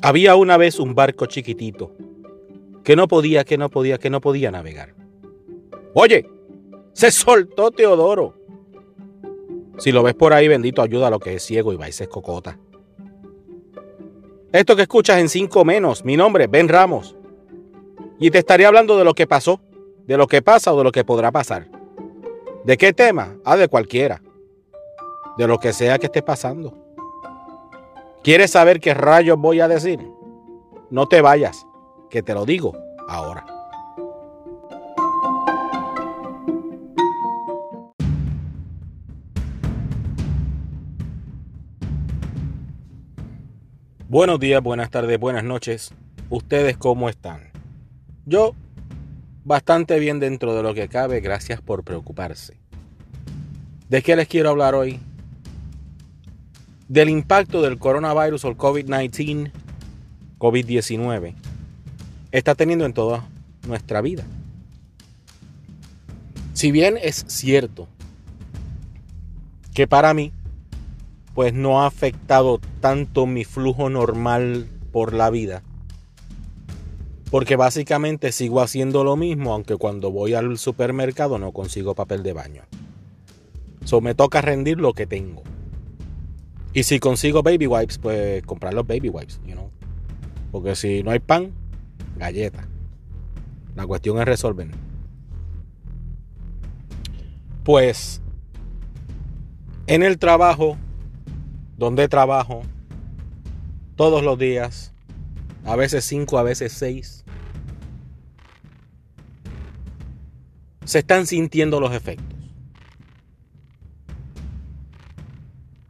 Había una vez un barco chiquitito que no podía, que no podía, que no podía navegar. Oye, se soltó Teodoro. Si lo ves por ahí, bendito, ayuda a lo que es ciego y se cocota. Esto que escuchas en cinco menos, mi nombre es Ben Ramos. Y te estaré hablando de lo que pasó, de lo que pasa o de lo que podrá pasar. ¿De qué tema? Ah, de cualquiera. De lo que sea que esté pasando. ¿Quieres saber qué rayos voy a decir? No te vayas, que te lo digo ahora. Buenos días, buenas tardes, buenas noches. ¿Ustedes cómo están? Yo bastante bien dentro de lo que cabe, gracias por preocuparse. ¿De qué les quiero hablar hoy? Del impacto del coronavirus o el COVID-19, COVID-19, está teniendo en toda nuestra vida. Si bien es cierto que para mí, pues no ha afectado tanto mi flujo normal por la vida, porque básicamente sigo haciendo lo mismo, aunque cuando voy al supermercado no consigo papel de baño. So me toca rendir lo que tengo. Y si consigo baby wipes, pues comprar los baby wipes, you know. Porque si no hay pan, galleta. La cuestión es resolver. Pues en el trabajo, donde trabajo, todos los días, a veces cinco, a veces seis, se están sintiendo los efectos.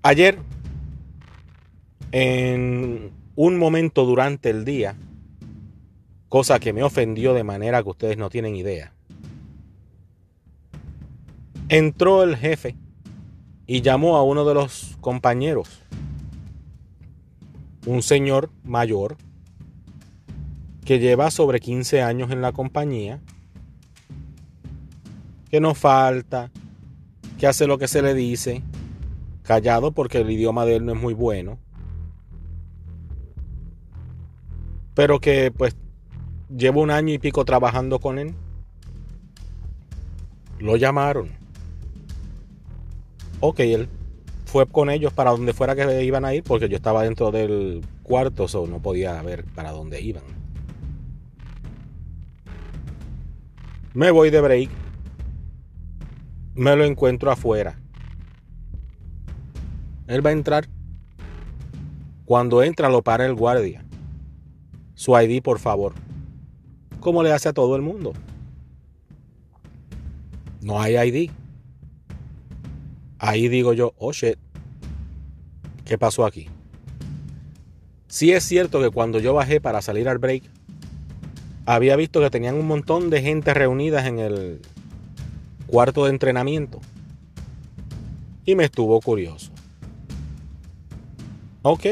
Ayer en un momento durante el día, cosa que me ofendió de manera que ustedes no tienen idea. Entró el jefe y llamó a uno de los compañeros, un señor mayor que lleva sobre 15 años en la compañía, que no falta, que hace lo que se le dice, callado porque el idioma de él no es muy bueno pero que pues llevo un año y pico trabajando con él. Lo llamaron. Ok, él fue con ellos para donde fuera que iban a ir, porque yo estaba dentro del cuarto, o no podía ver para dónde iban. Me voy de break. Me lo encuentro afuera. Él va a entrar. Cuando entra lo para el guardia su ID, por favor. Como le hace a todo el mundo. No hay ID. Ahí digo yo, oh shit, ¿qué pasó aquí? Sí es cierto que cuando yo bajé para salir al break, había visto que tenían un montón de gente reunidas en el cuarto de entrenamiento. Y me estuvo curioso. Ok,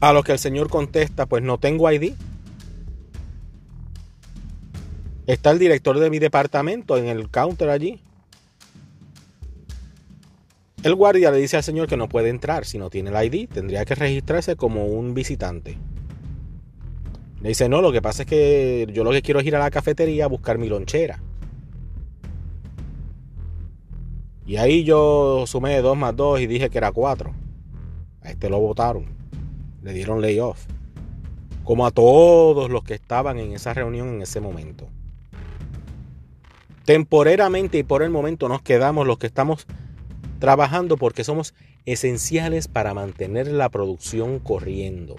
A lo que el Señor contesta, pues no tengo ID. Está el director de mi departamento en el counter allí. El guardia le dice al Señor que no puede entrar si no tiene el ID. Tendría que registrarse como un visitante. Le dice, no, lo que pasa es que yo lo que quiero es ir a la cafetería a buscar mi lonchera. Y ahí yo sumé dos más dos y dije que era cuatro. A este lo votaron le dieron layoff, como a todos los que estaban en esa reunión en ese momento. Temporeramente y por el momento nos quedamos los que estamos trabajando porque somos esenciales para mantener la producción corriendo.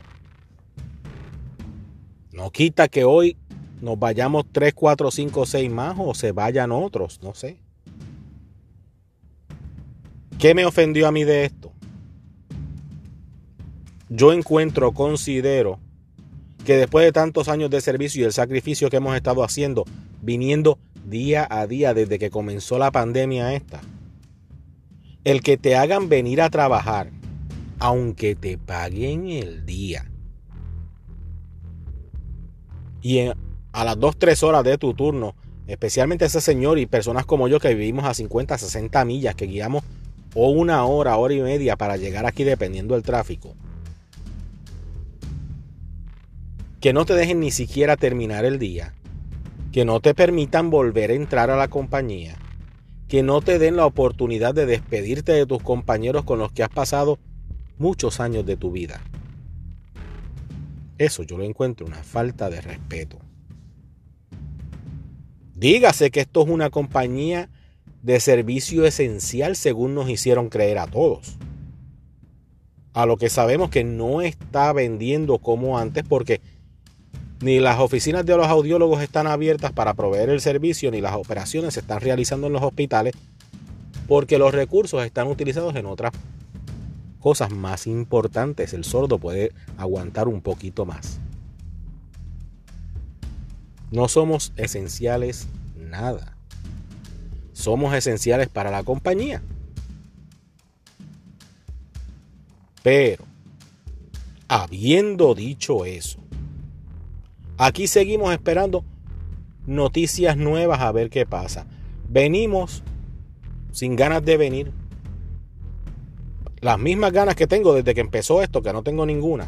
No quita que hoy nos vayamos 3, 4, 5, 6 más o se vayan otros, no sé. ¿Qué me ofendió a mí de esto? Yo encuentro, considero que después de tantos años de servicio y el sacrificio que hemos estado haciendo, viniendo día a día desde que comenzó la pandemia esta, el que te hagan venir a trabajar, aunque te paguen el día, y a las 2, 3 horas de tu turno, especialmente ese señor y personas como yo que vivimos a 50, 60 millas, que guiamos o una hora, hora y media para llegar aquí dependiendo del tráfico. Que no te dejen ni siquiera terminar el día. Que no te permitan volver a entrar a la compañía. Que no te den la oportunidad de despedirte de tus compañeros con los que has pasado muchos años de tu vida. Eso yo lo encuentro una falta de respeto. Dígase que esto es una compañía de servicio esencial según nos hicieron creer a todos. A lo que sabemos que no está vendiendo como antes porque ni las oficinas de los audiólogos están abiertas para proveer el servicio, ni las operaciones se están realizando en los hospitales, porque los recursos están utilizados en otras cosas más importantes. El sordo puede aguantar un poquito más. No somos esenciales nada somos esenciales para la compañía. Pero, habiendo dicho eso, aquí seguimos esperando noticias nuevas a ver qué pasa. Venimos sin ganas de venir. Las mismas ganas que tengo desde que empezó esto, que no tengo ninguna.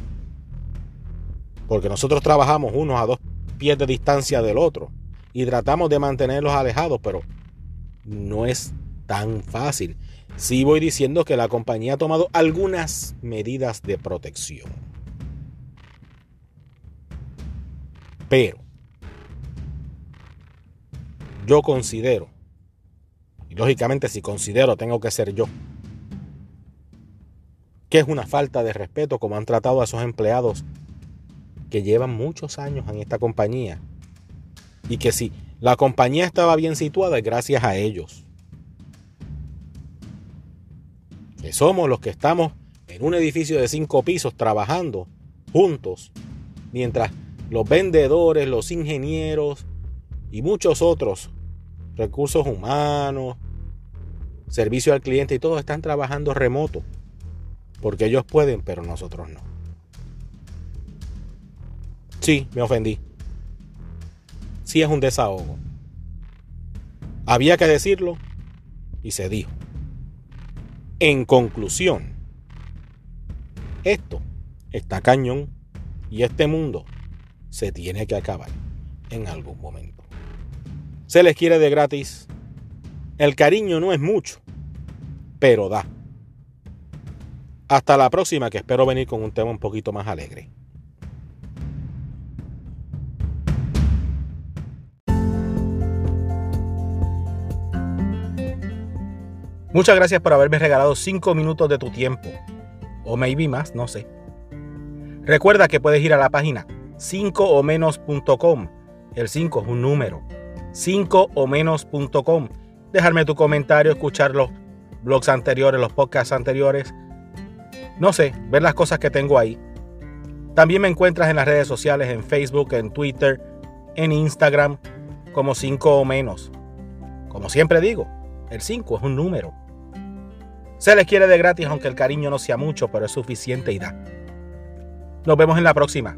Porque nosotros trabajamos unos a dos pies de distancia del otro y tratamos de mantenerlos alejados, pero no es tan fácil. Sí voy diciendo que la compañía ha tomado algunas medidas de protección. Pero yo considero, y lógicamente si considero tengo que ser yo, que es una falta de respeto como han tratado a esos empleados que llevan muchos años en esta compañía y que si la compañía estaba bien situada gracias a ellos. Que somos los que estamos en un edificio de cinco pisos trabajando juntos, mientras los vendedores, los ingenieros y muchos otros recursos humanos, servicio al cliente y todos están trabajando remoto. Porque ellos pueden, pero nosotros no. Sí, me ofendí sí es un desahogo. Había que decirlo y se dijo. En conclusión, esto está cañón y este mundo se tiene que acabar en algún momento. Se les quiere de gratis. El cariño no es mucho, pero da. Hasta la próxima que espero venir con un tema un poquito más alegre. Muchas gracias por haberme regalado 5 minutos de tu tiempo. O maybe más, no sé. Recuerda que puedes ir a la página 5 o menos.com. El 5 es un número. 5 o menos.com. Dejarme tu comentario, escuchar los blogs anteriores, los podcasts anteriores. No sé, ver las cosas que tengo ahí. También me encuentras en las redes sociales, en Facebook, en Twitter, en Instagram, como 5 o menos. Como siempre digo, el 5 es un número. Se les quiere de gratis aunque el cariño no sea mucho, pero es suficiente y da. Nos vemos en la próxima.